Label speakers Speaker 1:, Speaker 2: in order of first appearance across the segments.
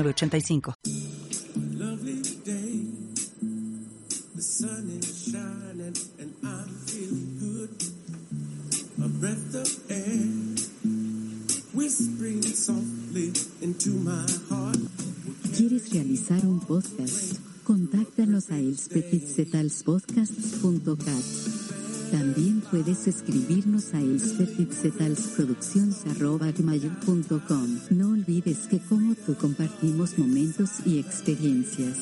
Speaker 1: 8985.
Speaker 2: ¿Quieres realizar un podcast? Contáctanos a elspetitzetalspodcast.cat también puedes escribirnos a elspetitzetalsproducciones.com. No olvides que como tú compartimos momentos y experiencias.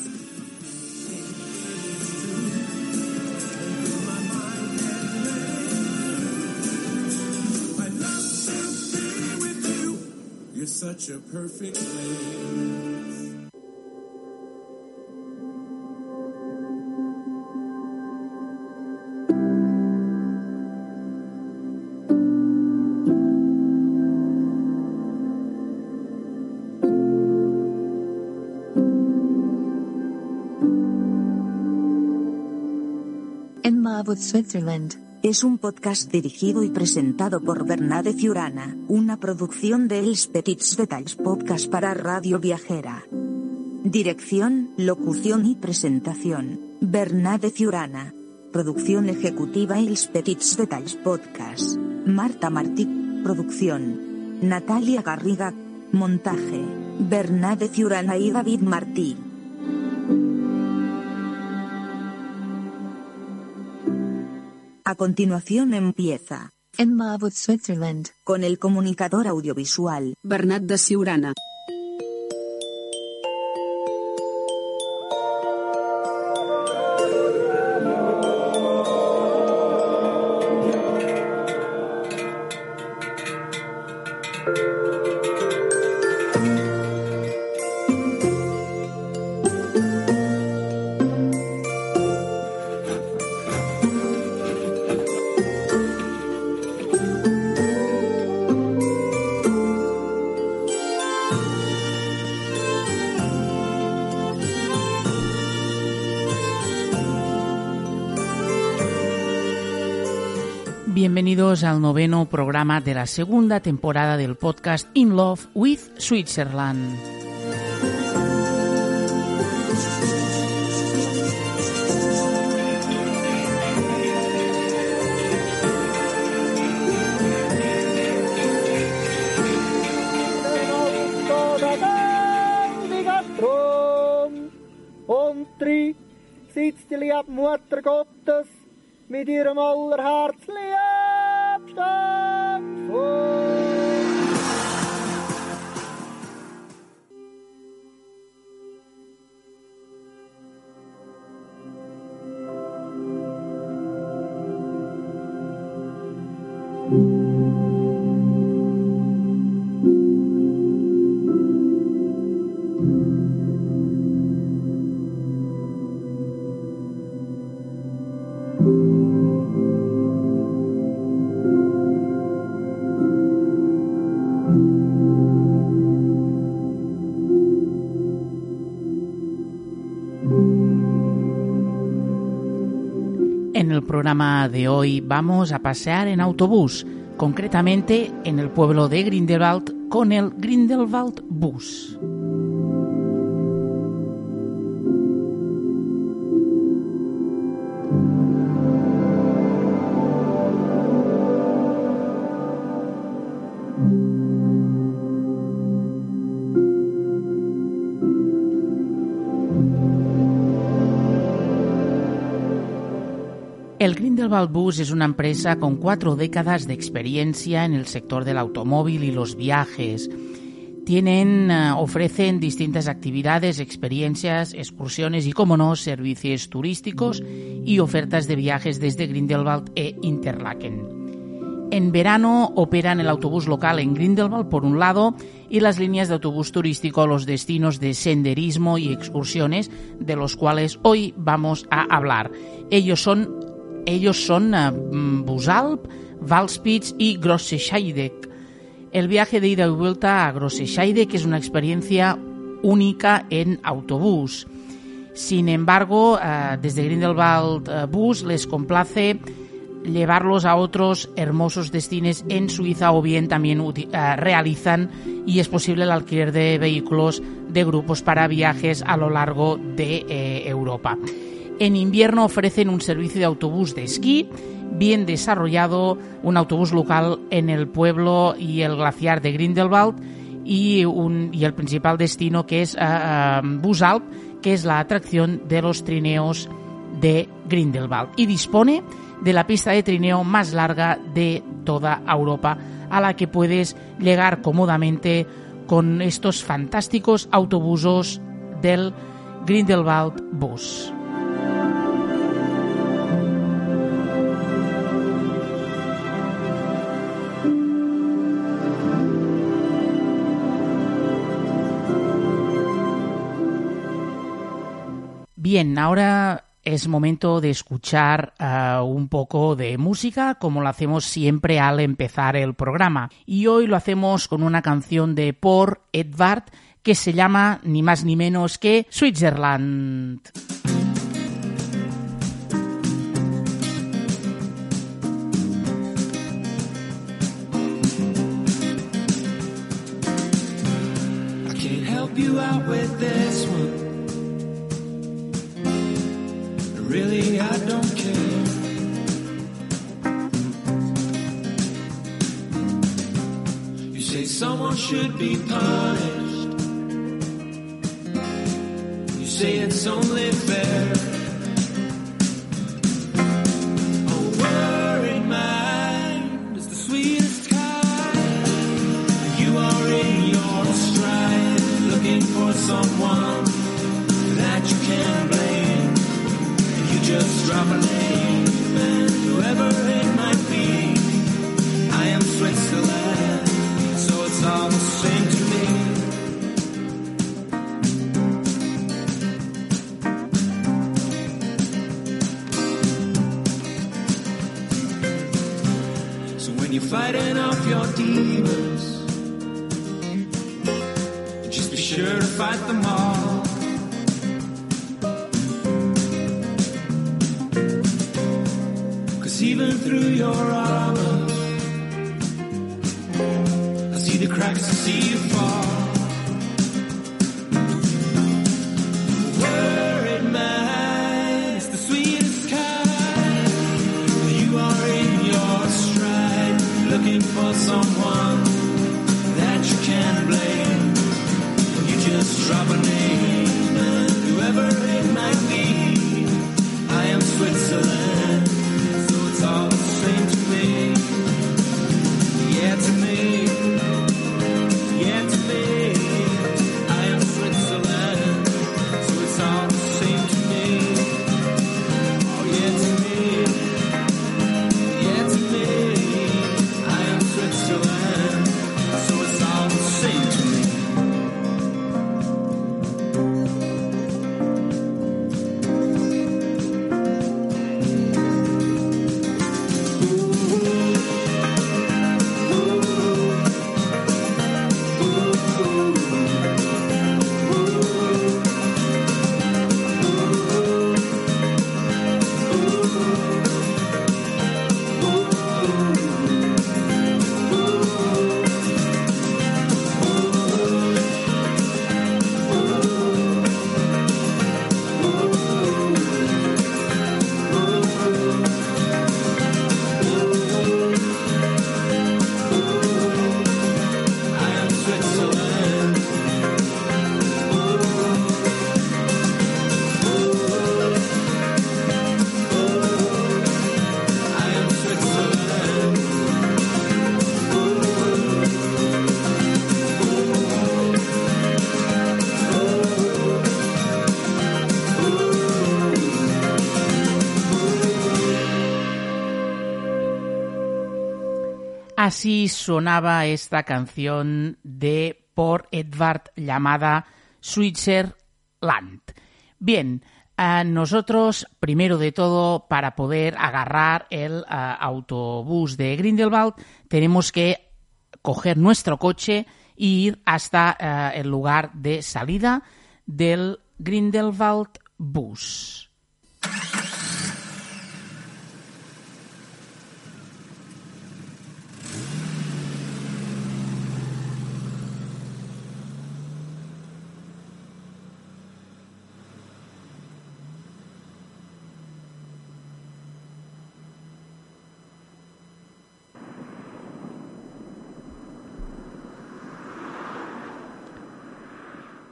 Speaker 3: Switzerland.
Speaker 4: Es un podcast dirigido y presentado por Bernade Fiurana, una producción de Els Petits Detalls Podcast para Radio Viajera. Dirección, locución y presentación, Bernade Fiurana. Producción ejecutiva Els Petits Detalls Podcast. Marta Martí, producción. Natalia Garriga, montaje. Bernade Fiurana y David Martí. A continuación empieza,
Speaker 3: En Marwood, Switzerland.
Speaker 4: con el comunicador audiovisual,
Speaker 5: Bernat de Siurana.
Speaker 6: Bienvenidos al noveno programa de la segunda temporada del podcast In Love with Switzerland.
Speaker 7: Und drei sitzt die liebe Mutter Gottes mit ihrem allerherzliebsten
Speaker 6: programa de hoy vamos a pasear en autobús, concretamente en el pueblo de Grindelwald con el Grindelwald Bus. El Grindelwald Bus es una empresa con cuatro décadas de experiencia en el sector del automóvil y los viajes. Tienen, eh, ofrecen distintas actividades, experiencias, excursiones y, como no, servicios turísticos y ofertas de viajes desde Grindelwald e Interlaken. En verano operan el autobús local en Grindelwald por un lado y las líneas de autobús turístico los destinos de senderismo y excursiones de los cuales hoy vamos a hablar. Ellos son, ellos son uh, Busalp, Valspitz y Grossescheidek. El viaje de ida y vuelta a Grossescheidek es una experiencia única en autobús. Sin embargo, uh, desde Grindelwald uh, Bus les complace llevarlos a otros hermosos destinos en Suiza o bien también realizan y es posible el alquiler de vehículos de grupos para viajes a lo largo de eh, Europa. En invierno ofrecen un servicio de autobús de esquí bien desarrollado, un autobús local en el pueblo y el glaciar de Grindelwald y, el principal destino que es uh, uh, Busalp, que es la atracción de los trineos de Grindelwald y dispone de la pista de trineo más larga de toda Europa, a la que puedes llegar cómodamente con estos fantásticos autobusos del Grindelwald Bus. Bien, ahora es momento de escuchar uh, un poco de música, como lo hacemos siempre al empezar el programa. Y hoy lo hacemos con una canción de Por Edvard que se llama ni más ni menos que Switzerland.
Speaker 8: Really, I don't care. You say someone should be punished. You say it's only fair. A worried mind is the sweetest kind. You are in your stride, looking for someone just drop a name, whoever it might be, I am Switzerland, so it's all the same to me. So when you're fighting off your demons, just be sure to fight them all. Through your armor, I see the cracks, I see you fall.
Speaker 6: Así sonaba esta canción de por Edvard llamada Switzerland. Bien, nosotros, primero de todo, para poder agarrar el ah, autobús de Grindelwald, tenemos que coger nuestro coche e ir hasta ah, el lugar de salida del Grindelwald Bus.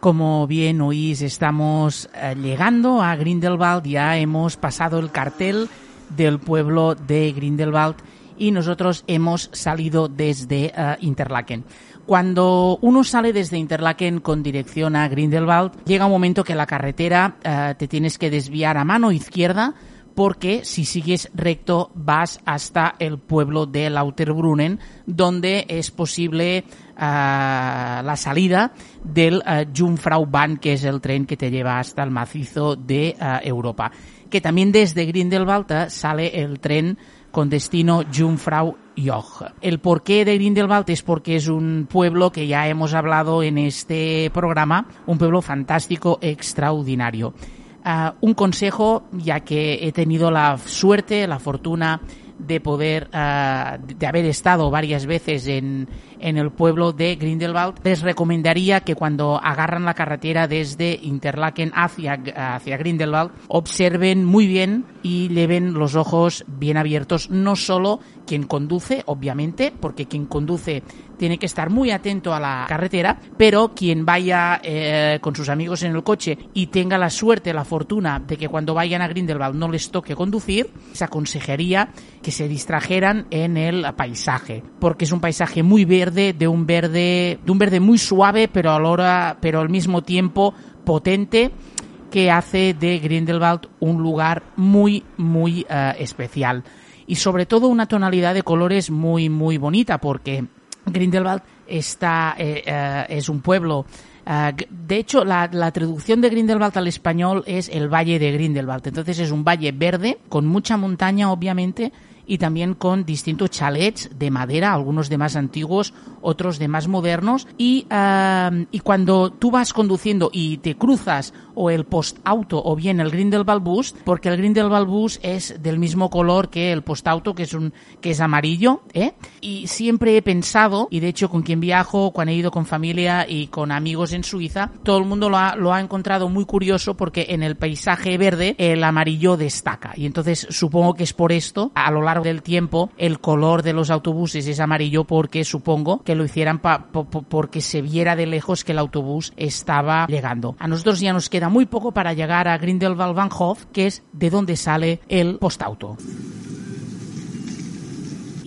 Speaker 6: Como bien oís, estamos eh, llegando a Grindelwald, ya hemos pasado el cartel del pueblo de Grindelwald y nosotros hemos salido desde eh, Interlaken. Cuando uno sale desde Interlaken con dirección a Grindelwald, llega un momento que la carretera eh, te tienes que desviar a mano izquierda porque si sigues recto vas hasta el pueblo de Lauterbrunnen, donde es posible uh, la salida del uh, Jungfraubahn, que es el tren que te lleva hasta el macizo de uh, Europa. Que también desde Grindelwald sale el tren con destino Jungfrau Joch. El porqué de Grindelwald es porque es un pueblo que ya hemos hablado en este programa, un pueblo fantástico, extraordinario. Uh, un consejo, ya que he tenido la suerte, la fortuna de poder, uh, de haber estado varias veces en, en el pueblo de Grindelwald, les recomendaría que cuando agarran la carretera desde Interlaken hacia, hacia Grindelwald, observen muy bien y lleven los ojos bien abiertos, no solo quien conduce, obviamente, porque quien conduce tiene que estar muy atento a la carretera, pero quien vaya eh, con sus amigos en el coche y tenga la suerte, la fortuna de que cuando vayan a Grindelwald no les toque conducir, se aconsejaría que se distrajeran en el paisaje, porque es un paisaje muy verde, de un verde, de un verde muy suave, pero a la hora, pero al mismo tiempo potente que hace de Grindelwald un lugar muy, muy uh, especial. Y sobre todo una tonalidad de colores muy, muy bonita, porque Grindelwald está, eh, eh, es un pueblo. Uh, de hecho, la, la, traducción de Grindelwald al español es el Valle de Grindelwald. Entonces es un valle verde, con mucha montaña, obviamente, y también con distintos chalets de madera, algunos de más antiguos, otros de más modernos. Y, uh, y cuando tú vas conduciendo y te cruzas o el postauto o bien el Grindelwald Bus, porque el Grindelwald Bus es del mismo color que el postauto, que es un que es amarillo, ¿eh? Y siempre he pensado, y de hecho con quien viajo, cuando he ido con familia y con amigos en Suiza, todo el mundo lo ha, lo ha encontrado muy curioso porque en el paisaje verde el amarillo destaca. Y entonces supongo que es por esto, a lo largo del tiempo, el color de los autobuses es amarillo porque supongo que lo hicieran pa, po, po, porque se viera de lejos que el autobús estaba llegando. A nosotros ya nos queda muy poco para llegar a Grindelwald Bahnhof, que es de donde sale el postauto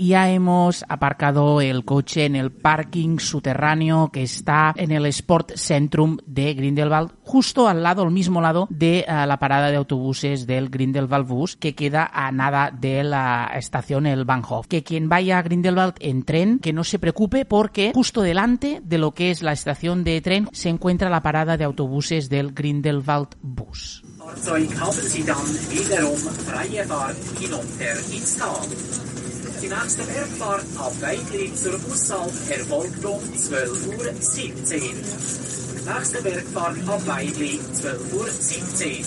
Speaker 6: ya hemos aparcado el coche en el parking subterráneo que está en el Sport Centrum de Grindelwald, justo al lado, al mismo lado de uh, la parada de autobuses del Grindelwald Bus, que queda a nada de la estación el Bahnhof. Que quien vaya a Grindelwald en tren, que no se preocupe porque justo delante de lo que es la estación de tren se encuentra la parada de autobuses del Grindelwald Bus.
Speaker 5: Die nächste Bergfahrt ab Weidli zur Busshalt erfolgt um 12.17 Uhr. Nächste Bergfahrt ab Weidli 12.17 Uhr.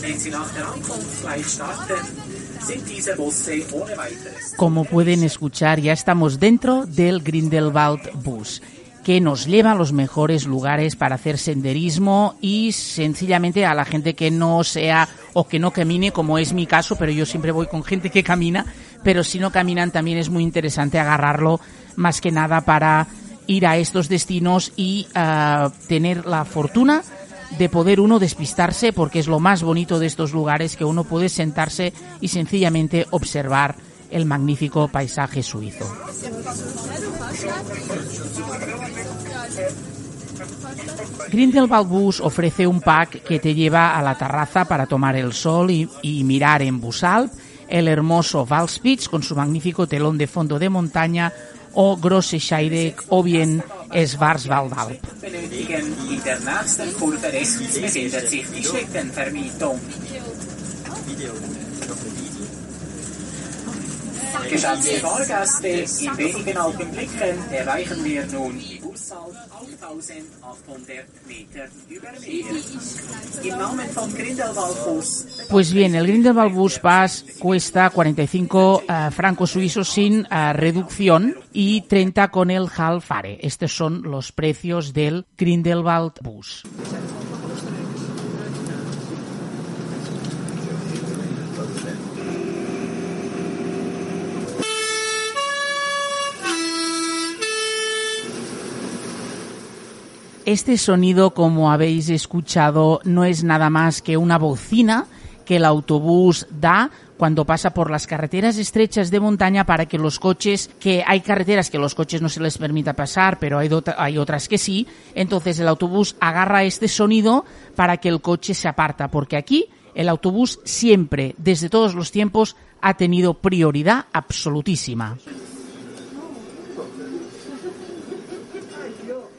Speaker 5: Wenn Sie nach der Ankunft gleich starten.
Speaker 6: Como pueden escuchar, ya estamos dentro del Grindelwald Bus que nos lleva a los mejores lugares para hacer senderismo y sencillamente a la gente que no sea o que no camine, como es mi caso, pero yo siempre voy con gente que camina, pero si no caminan también es muy interesante agarrarlo más que nada para ir a estos destinos y uh, tener la fortuna de poder uno despistarse porque es lo más bonito de estos lugares que uno puede sentarse y sencillamente observar el magnífico paisaje suizo. Grindelwald Bus ofrece un pack que te lleva a la terraza para tomar el sol y, mirar en Busalp el hermoso Valspitz con su magnífico telón de fondo de montaña o Grosse Scheidegg o bien Schwarzwaldalp.
Speaker 5: In der nächsten Kurve rechts befindet sich die Schlittenvermietung. Geschätzte Fahrgäste, in wenigen Augenblicken erreichen wir nun die Bussaal 8800 Meter über Meer. Im Namen von Grindelwald Bus
Speaker 6: Pues bien, el Grindelwald Bus Pass cuesta 45 eh, francos suizos sin eh, reducción y 30 con el Halfare. Estos son los precios del Grindelwald Bus. Este sonido, como habéis escuchado, no es nada más que una bocina que el autobús da cuando pasa por las carreteras estrechas de montaña para que los coches, que hay carreteras que los coches no se les permita pasar, pero hay, hay otras que sí, entonces el autobús agarra este sonido para que el coche se aparta, porque aquí el autobús siempre, desde todos los tiempos, ha tenido prioridad absolutísima.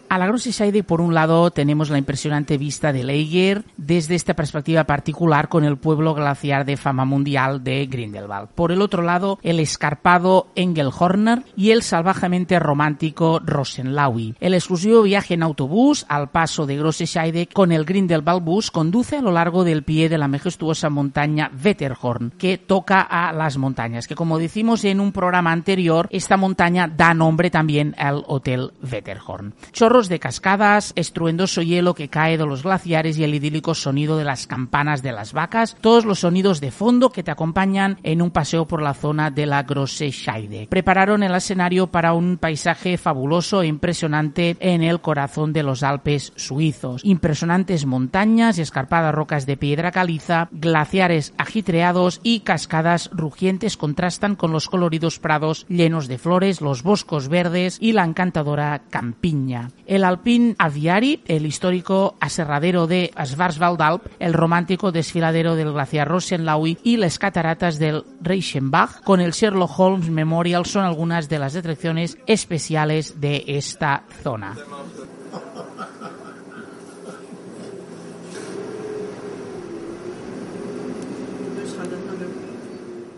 Speaker 6: A la Grosse Scheide, por un lado, tenemos la impresionante vista de Leiger desde esta perspectiva particular con el pueblo glaciar de fama mundial de Grindelwald. Por el otro lado, el escarpado Engelhorner y el salvajemente romántico Rosenlaui. El exclusivo viaje en autobús al paso de Grosse Scheide con el Grindelwald Bus conduce a lo largo del pie de la majestuosa montaña Wetterhorn, que toca a las montañas, que como decimos en un programa anterior, esta montaña da nombre también al Hotel Wetterhorn. De cascadas, estruendoso hielo que cae de los glaciares y el idílico sonido de las campanas de las vacas, todos los sonidos de fondo que te acompañan en un paseo por la zona de la Grosse Scheide. Prepararon el escenario para un paisaje fabuloso e impresionante en el corazón de los Alpes suizos. Impresionantes montañas, escarpadas rocas de piedra caliza, glaciares agitreados y cascadas rugientes contrastan con los coloridos prados llenos de flores, los boscos verdes y la encantadora campiña. El Alpin Aviari, el histórico aserradero de Schwarzwaldalp, el romántico desfiladero del glaciar Rosenlaui y las cataratas del Reichenbach con el Sherlock Holmes Memorial son algunas de las atracciones especiales de esta zona.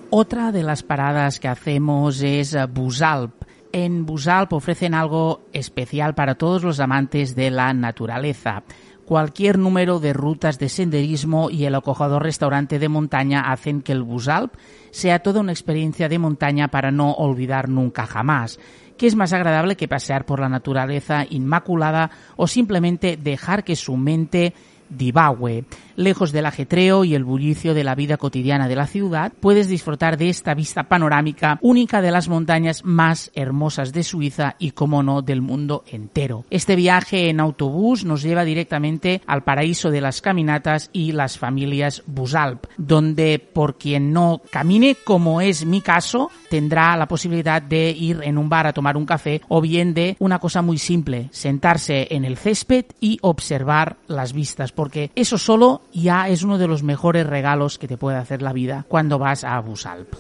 Speaker 6: Otra de las paradas que hacemos es Busalp. En Busalp ofrecen algo especial para todos los amantes de la naturaleza. Cualquier número de rutas de senderismo y el acogedor restaurante de montaña hacen que el Busalp sea toda una experiencia de montaña para no olvidar nunca jamás. ¿Qué es más agradable que pasear por la naturaleza inmaculada o simplemente dejar que su mente divague. Lejos del ajetreo y el bullicio de la vida cotidiana de la ciudad, puedes disfrutar de esta vista panorámica única de las montañas más hermosas de Suiza y, como no, del mundo entero. Este viaje en autobús nos lleva directamente al paraíso de las caminatas y las familias Busalp, donde por quien no camine, como es mi caso, tendrá la posibilidad de ir en un bar a tomar un café o bien de una cosa muy simple, sentarse en el césped y observar las vistas, porque eso solo ya es uno de los mejores regalos que te puede hacer la vida cuando vas a Busalp.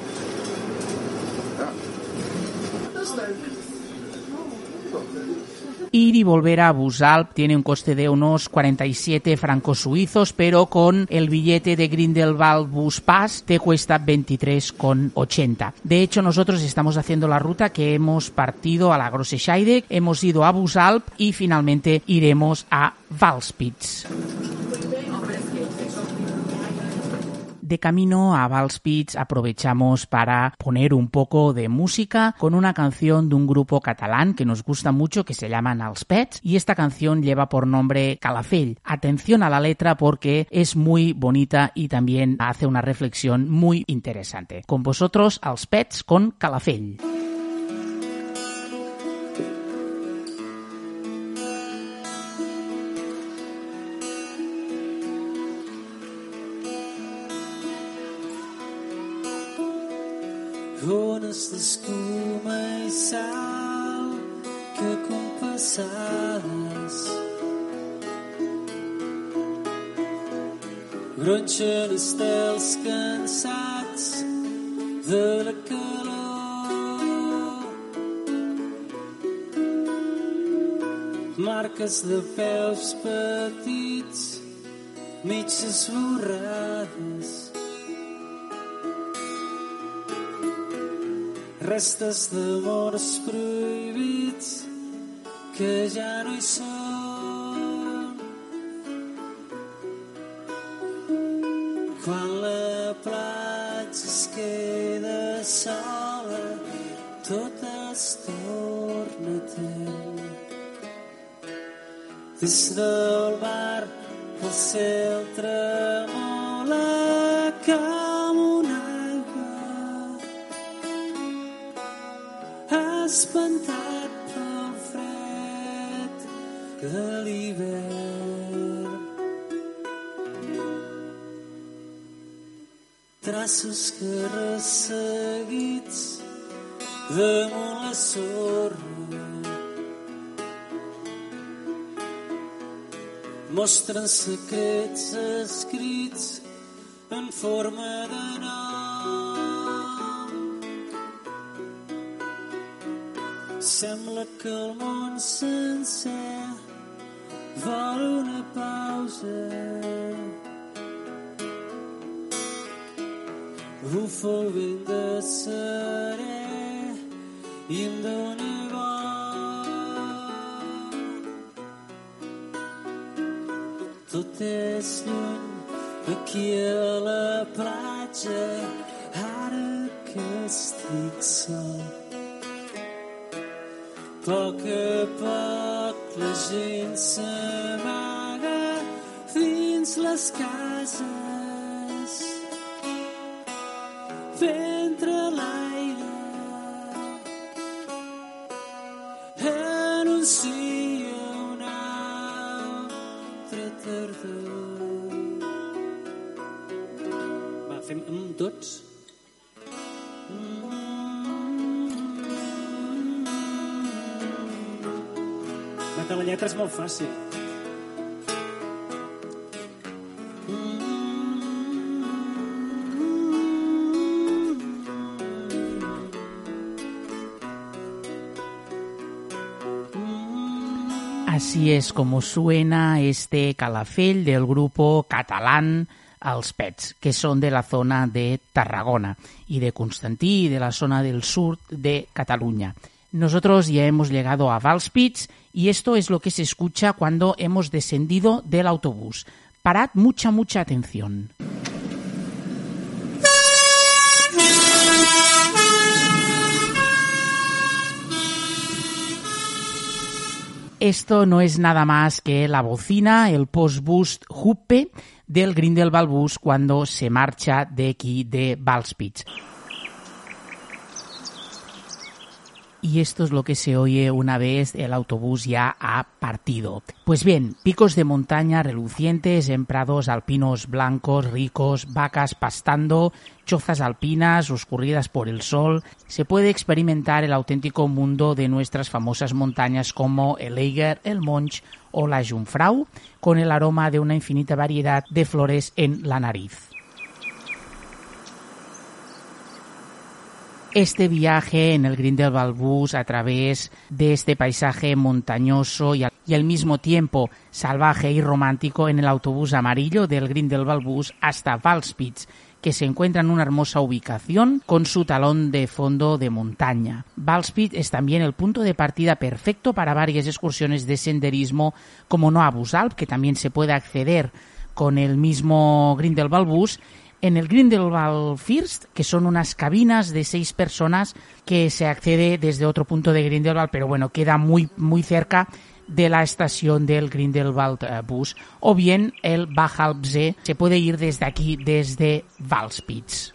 Speaker 6: Ir y volver a Busalp tiene un coste de unos 47 francos suizos, pero con el billete de Grindelwald Bus Pass te cuesta 23,80. De hecho, nosotros estamos haciendo la ruta que hemos partido a la Grosse Scheide, hemos ido a Busalp y finalmente iremos a Valspitz. De camino a Valspitz aprovechamos para poner un poco de música con una canción de un grupo catalán que nos gusta mucho que se llaman Els Pets y esta canción lleva por nombre Calafell. Atención a la letra porque es muy bonita y también hace una reflexión muy interesante. Con vosotros Els Pets con Calafell.
Speaker 1: Ones d'escuma i sal que compassades gronxen estels cansats de la calor. Marques de peus petits, mig esborrades. Restes d'amors prohibits que ja no hi són. Quan la platja es queda sola, tot es torna eterna. Des del mar el cel tremola com espantat pel fred de l'hivern. Traços que resseguits damunt la sorra mostren secrets escrits en forma de nom. Sembla que el món sencer vol una pausa. Bufa el vent de serè i em dóna. Tot és lluny aquí a la platja, ara que estic sol. Talk about legends amara fins les cases. Lletra és molt fàcil.
Speaker 6: Así es como suena este calafell del grupo catalán Els Pets, que son de la zona de Tarragona y de Constantí de la zona del sur de Cataluña. Nosotros ya hemos llegado a Valspits y esto es lo que se escucha cuando hemos descendido del autobús. Parad mucha, mucha atención. Esto no es nada más que la bocina, el post-boost del Grindelwald Bus cuando se marcha de aquí de Valspitz. Y esto es lo que se oye una vez el autobús ya ha partido. Pues bien, picos de montaña relucientes en prados alpinos blancos, ricos, vacas pastando, chozas alpinas oscurridas por el sol, se puede experimentar el auténtico mundo de nuestras famosas montañas como el Eiger, el Monch o la Jungfrau, con el aroma de una infinita variedad de flores en la nariz. Este viaje en el Grindelwald Bus a través de este paisaje montañoso y al, mismo tiempo salvaje y romántico en el autobús amarillo del Grindelwald Bus hasta Valspitz, que se encuentra en una hermosa ubicación con su talón de fondo de montaña. Valspitz es también el punto de partida perfecto para varias excursiones de senderismo como no a Busalp, que también se puede acceder con el mismo Grindelwald Bus en el Grindelwald First, que son unas cabinas de seis personas que se accede desde otro punto de Grindelwald, pero bueno, queda muy, muy cerca de la estación del Grindelwald uh, Bus, o bien el Bachalpsee se puede ir desde aquí, desde Valspitz.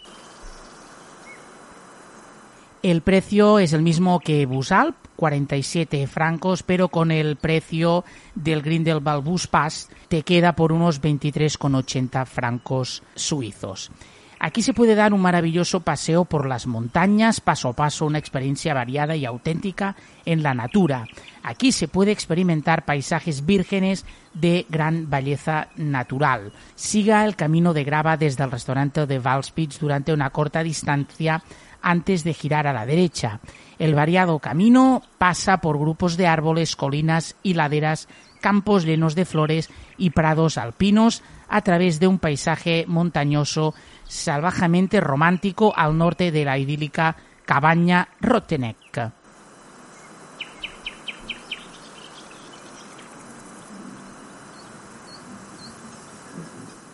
Speaker 6: El precio es el mismo que Busalp, 47 francos, pero con el precio del Grindelwald Bus Pass te queda por unos 23,80 francos suizos. Aquí se puede dar un maravilloso paseo por las montañas, paso a paso, una experiencia variada y auténtica en la natura. Aquí se puede experimentar paisajes vírgenes de gran belleza natural. Siga el camino de grava desde el restaurante de Valspitz durante una corta distancia antes de girar a la derecha. El variado camino pasa por grupos de árboles, colinas y laderas, campos llenos de flores y prados alpinos, a través de un paisaje montañoso salvajemente romántico al norte de la idílica cabaña Rotenek.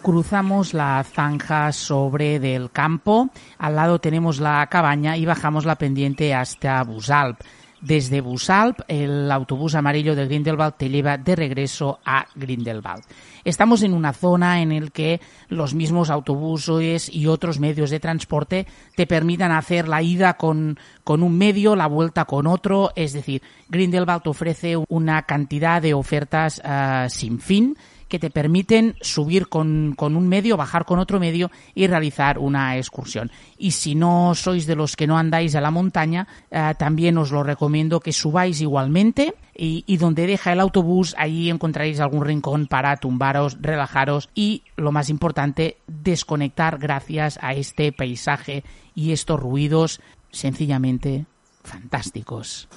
Speaker 6: Cruzamos la zanja sobre del campo, al lado tenemos la cabaña y bajamos la pendiente hasta Busalp. Desde Busalp, el autobús amarillo de Grindelwald te lleva de regreso a Grindelwald. Estamos en una zona en la que los mismos autobuses y otros medios de transporte te permitan hacer la ida con, con un medio, la vuelta con otro. Es decir, Grindelwald ofrece una cantidad de ofertas uh, sin fin que te permiten subir con, con, un medio, bajar con otro medio y realizar una excursión. Y si no sois de los que no andáis a la montaña, eh, también os lo recomiendo que subáis igualmente y, y, donde deja el autobús, allí encontraréis algún rincón para tumbaros, relajaros y, lo más importante, desconectar gracias a este paisaje y estos ruidos sencillamente fantásticos.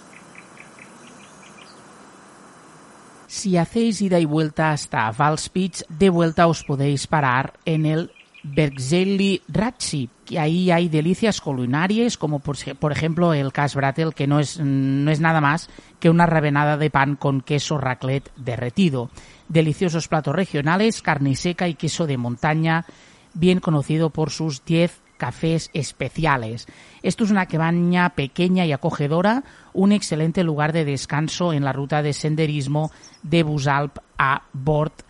Speaker 6: Si hacéis ida y vuelta hasta Valspitz, de vuelta os podéis parar en el Bergzeli Ratzi, que ahí hay delicias culinarias, como por, ejemplo el Kasbratel, que no es, no es nada más que una revenada de pan con queso raclette derretido. Deliciosos platos regionales, carne seca y queso de montaña, bien conocido por sus 10 cafés especiales. Esto es una cabaña pequeña y acogedora, un excelente lugar de descanso en la ruta de senderismo de Busalp a Bort.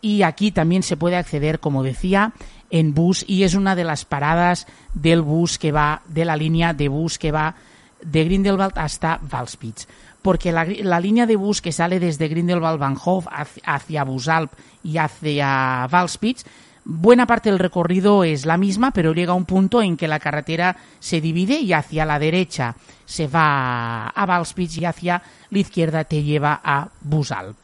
Speaker 6: Y aquí también se puede acceder, como decía, en bus y es una de las paradas del bus que va, de la línea de bus que va de Grindelwald hasta Valspitz. Porque la, la línea de bus que sale desde Grindelwald-Bahnhof hacia Busalp y hacia Valspitz Buena parte del recorrido es la misma, pero llega un punto en que la carretera se divide y hacia la derecha se va a Valspitz y hacia la izquierda te lleva a Busalp.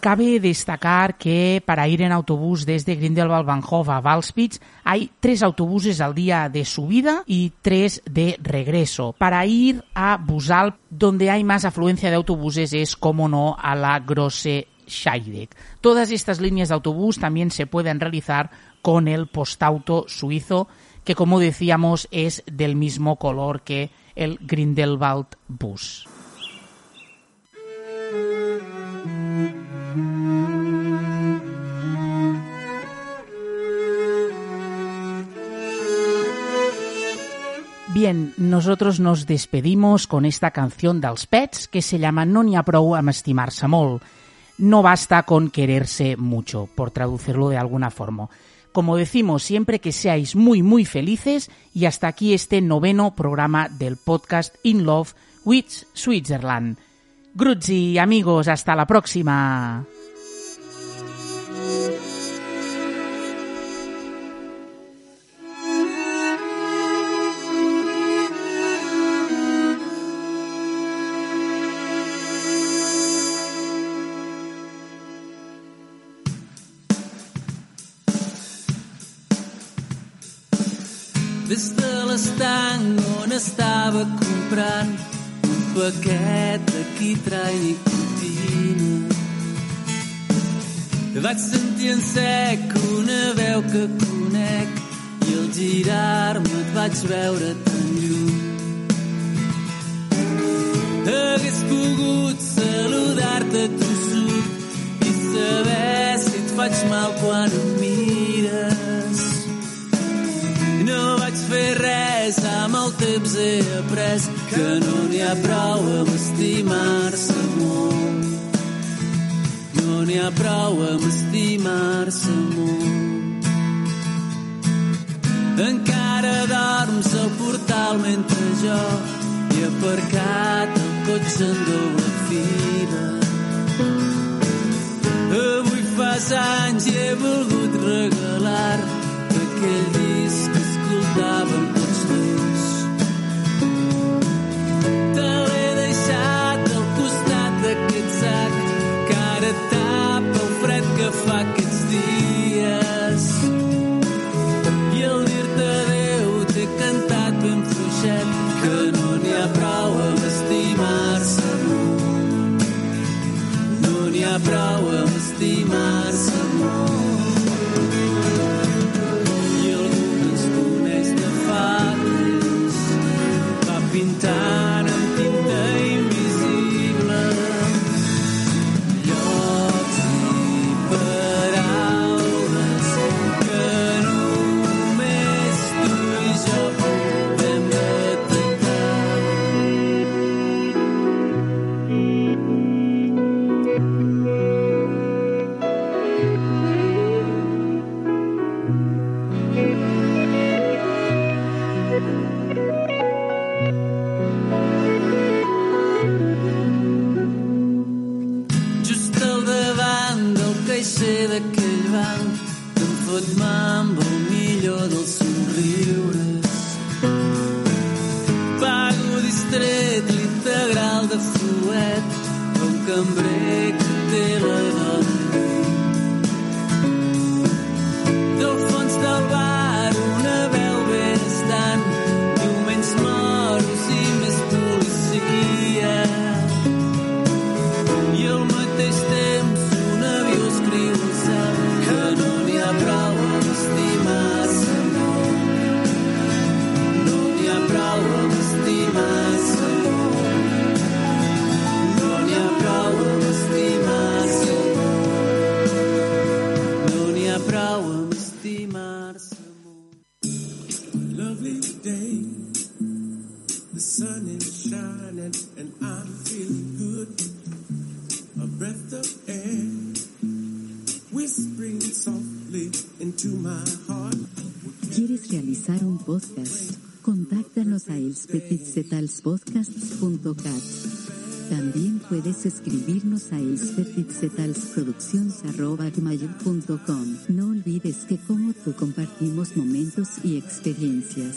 Speaker 6: Cabe destacar que para ir en autobús desde Grindelwald-Bahnhof a Valspitz hay tres autobuses al día de subida y tres de regreso. Para ir a Busalp, donde hay más afluencia de autobuses, es, como no, a la Grosse Scheidegg. Todas estas líneas de autobús también se pueden realizar con el postauto suizo, que como decíamos es del mismo color que el Grindelwald Bus. Bien, nosotros nos despedimos con esta canción dels Pets que se llama No n'hi ha prou amb estimar-se. No basta con quererse mucho, por traducirlo de alguna forma. Como decimos, siempre que seáis muy, muy felices y hasta aquí este noveno programa del podcast In Love with Switzerland. Gruzzi, amigos, hasta la próxima.
Speaker 1: Paquet de quitrà i nicotina. Vaig sentir en sec una veu que conec i al girar-me et vaig veure tan lluny. Hagués pogut saludar-te tossut i saber si et faig mal quan em mires. No vaig fer res, amb el temps he après que no n'hi ha prou amb estimar-se molt. No n'hi ha prou amb estimar-se molt. Encara dorms al portal mentre jo he aparcat el cotxe en doble fila. Avui fas anys i he volgut regalar-te aquell disc que escoltàvem d'aquell banc que em fot mà amb el millor dels somriures. Pago distret l'integral de fuet a un cambrer que té la
Speaker 2: ¿Quieres realizar un podcast? Contáctanos a elspetitzetalspodcasts.cat. También puedes escribirnos a elspetitzetalsproducciones.com. No olvides que como tú compartimos momentos y experiencias.